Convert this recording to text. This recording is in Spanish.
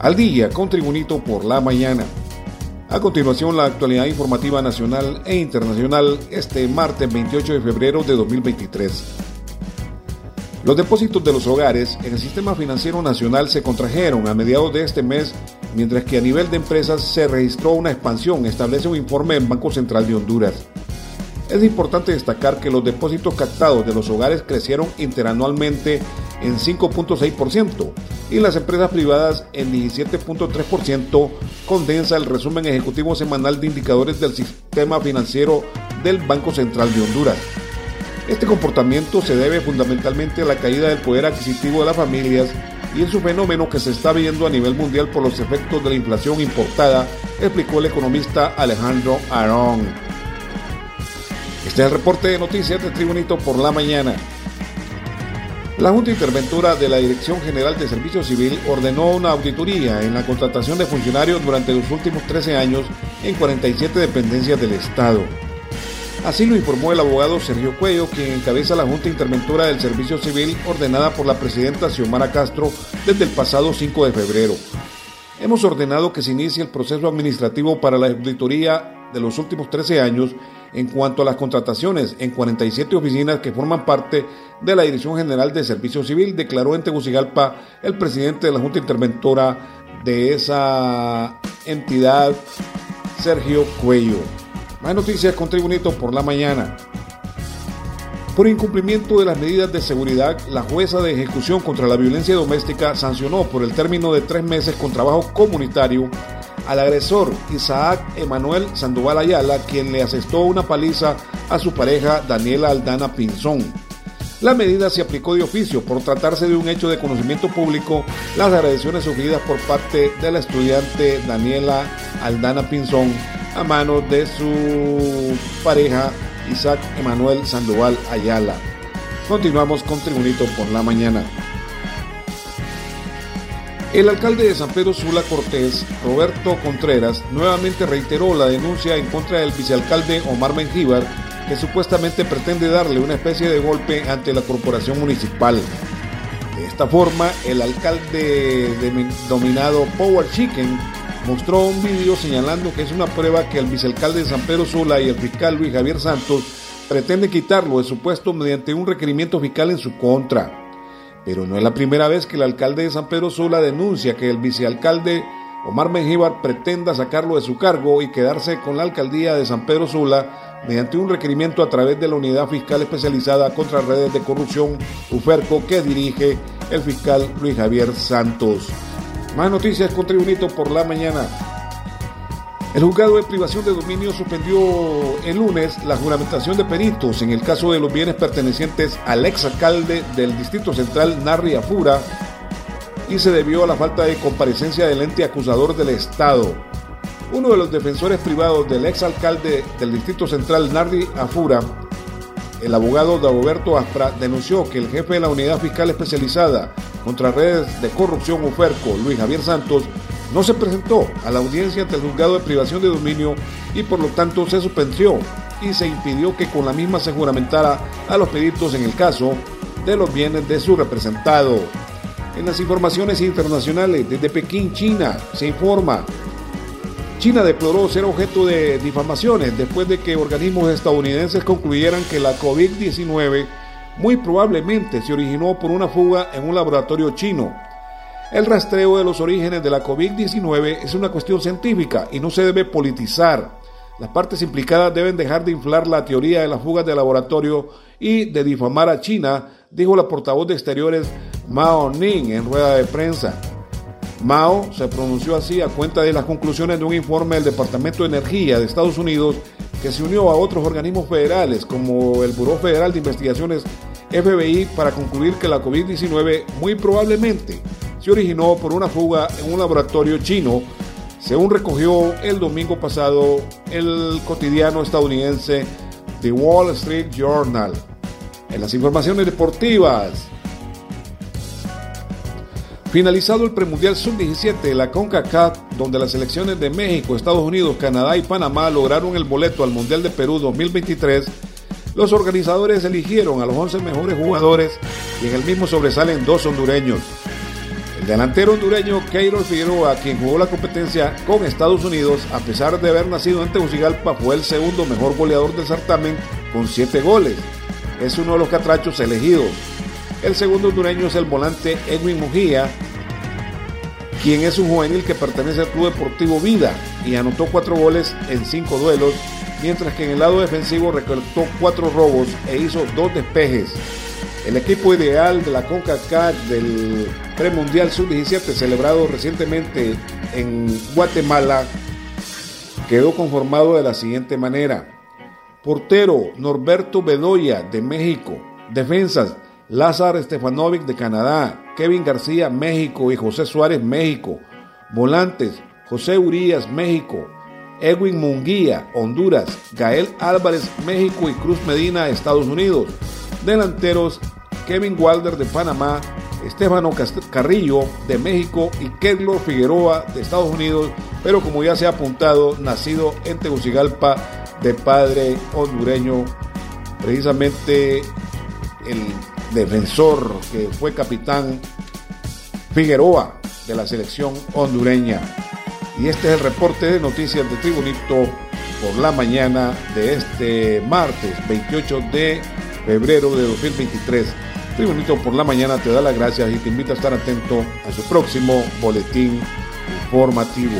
al día con Tribunito por la mañana. A continuación, la actualidad informativa nacional e internacional este martes 28 de febrero de 2023. Los depósitos de los hogares en el sistema financiero nacional se contrajeron a mediados de este mes, mientras que a nivel de empresas se registró una expansión, establece un informe del Banco Central de Honduras. Es importante destacar que los depósitos captados de los hogares crecieron interanualmente en 5.6% y las empresas privadas en 17.3%, condensa el resumen ejecutivo semanal de indicadores del sistema financiero del Banco Central de Honduras. Este comportamiento se debe fundamentalmente a la caída del poder adquisitivo de las familias y es un fenómeno que se está viendo a nivel mundial por los efectos de la inflación importada, explicó el economista Alejandro Arón. Este es el reporte de noticias de Tribunito por la mañana. La Junta Interventora de la Dirección General de Servicio Civil ordenó una auditoría en la contratación de funcionarios durante los últimos 13 años en 47 dependencias del Estado. Así lo informó el abogado Sergio Cuello, quien encabeza la Junta Interventora del Servicio Civil ordenada por la presidenta Xiomara Castro desde el pasado 5 de febrero. Hemos ordenado que se inicie el proceso administrativo para la auditoría de los últimos 13 años en cuanto a las contrataciones en 47 oficinas que forman parte de la Dirección General de Servicio Civil, declaró en Tegucigalpa el presidente de la Junta Interventora de esa entidad, Sergio Cuello. Más noticias con Tribunito por la mañana. Por incumplimiento de las medidas de seguridad, la jueza de ejecución contra la violencia doméstica sancionó por el término de tres meses con trabajo comunitario al agresor Isaac Emanuel Sandoval Ayala, quien le asestó una paliza a su pareja Daniela Aldana Pinzón. La medida se aplicó de oficio por tratarse de un hecho de conocimiento público, las agresiones sufridas por parte de la estudiante Daniela Aldana Pinzón a manos de su pareja Isaac Emanuel Sandoval Ayala. Continuamos con Tribunito por la mañana. El alcalde de San Pedro Sula Cortés, Roberto Contreras, nuevamente reiteró la denuncia en contra del vicealcalde Omar Mengíbar, que supuestamente pretende darle una especie de golpe ante la corporación municipal. De esta forma, el alcalde denominado Power Chicken mostró un vídeo señalando que es una prueba que el vicealcalde de San Pedro Sula y el fiscal Luis Javier Santos pretenden quitarlo de su puesto mediante un requerimiento fiscal en su contra. Pero no es la primera vez que el alcalde de San Pedro Sula denuncia que el vicealcalde Omar Mengíbar pretenda sacarlo de su cargo y quedarse con la alcaldía de San Pedro Sula mediante un requerimiento a través de la Unidad Fiscal Especializada contra Redes de Corrupción, UFERCO, que dirige el fiscal Luis Javier Santos. Más noticias con Tribunito por la mañana. El juzgado de privación de dominio suspendió el lunes la juramentación de peritos en el caso de los bienes pertenecientes al exalcalde del Distrito Central, Narri Afura, y se debió a la falta de comparecencia del ente acusador del Estado. Uno de los defensores privados del exalcalde del Distrito Central, Narri Afura, el abogado Dagoberto Aspra, denunció que el jefe de la Unidad Fiscal Especializada contra Redes de Corrupción UFERCO, Luis Javier Santos, no se presentó a la audiencia ante el juzgado de privación de dominio y por lo tanto se suspendió y se impidió que con la misma se juramentara a los peritos en el caso de los bienes de su representado. En las informaciones internacionales, desde Pekín, China, se informa. China deploró ser objeto de difamaciones después de que organismos estadounidenses concluyeran que la COVID-19 muy probablemente se originó por una fuga en un laboratorio chino el rastreo de los orígenes de la COVID-19 es una cuestión científica y no se debe politizar. Las partes implicadas deben dejar de inflar la teoría de las fugas de laboratorio y de difamar a China, dijo la portavoz de Exteriores Mao Ning en rueda de prensa. Mao se pronunció así a cuenta de las conclusiones de un informe del Departamento de Energía de Estados Unidos que se unió a otros organismos federales como el Buró Federal de Investigaciones FBI para concluir que la COVID-19 muy probablemente se originó por una fuga en un laboratorio chino, según recogió el domingo pasado el cotidiano estadounidense The Wall Street Journal. En las informaciones deportivas, Finalizado el premundial sub-17 de la CONCACAF, donde las selecciones de México, Estados Unidos, Canadá y Panamá lograron el boleto al Mundial de Perú 2023, los organizadores eligieron a los 11 mejores jugadores y en el mismo sobresalen dos hondureños delantero hondureño Keiro Figueroa, quien jugó la competencia con Estados Unidos, a pesar de haber nacido en Tegucigalpa, fue el segundo mejor goleador del certamen con siete goles. Es uno de los catrachos elegidos. El segundo hondureño es el volante Edwin Mujía, quien es un juvenil que pertenece al Club Deportivo Vida y anotó cuatro goles en cinco duelos, mientras que en el lado defensivo recolectó cuatro robos e hizo dos despejes. El equipo ideal de la CONCACAF del Premundial Sub-17 celebrado recientemente en Guatemala quedó conformado de la siguiente manera. Portero Norberto Bedoya de México. Defensas Lázaro Stefanovic de Canadá. Kevin García México y José Suárez México. Volantes José Urias México. Edwin Munguía Honduras. Gael Álvarez México y Cruz Medina Estados Unidos. Delanteros Kevin Walder de Panamá, Estefano Carrillo de México y Kedlo Figueroa de Estados Unidos, pero como ya se ha apuntado, nacido en Tegucigalpa de padre hondureño, precisamente el defensor que fue capitán Figueroa de la selección hondureña. Y este es el reporte de noticias de Tribunito por la mañana de este martes 28 de febrero de 2023. Tribunito por la mañana te da las gracias y te invita a estar atento a su próximo boletín informativo.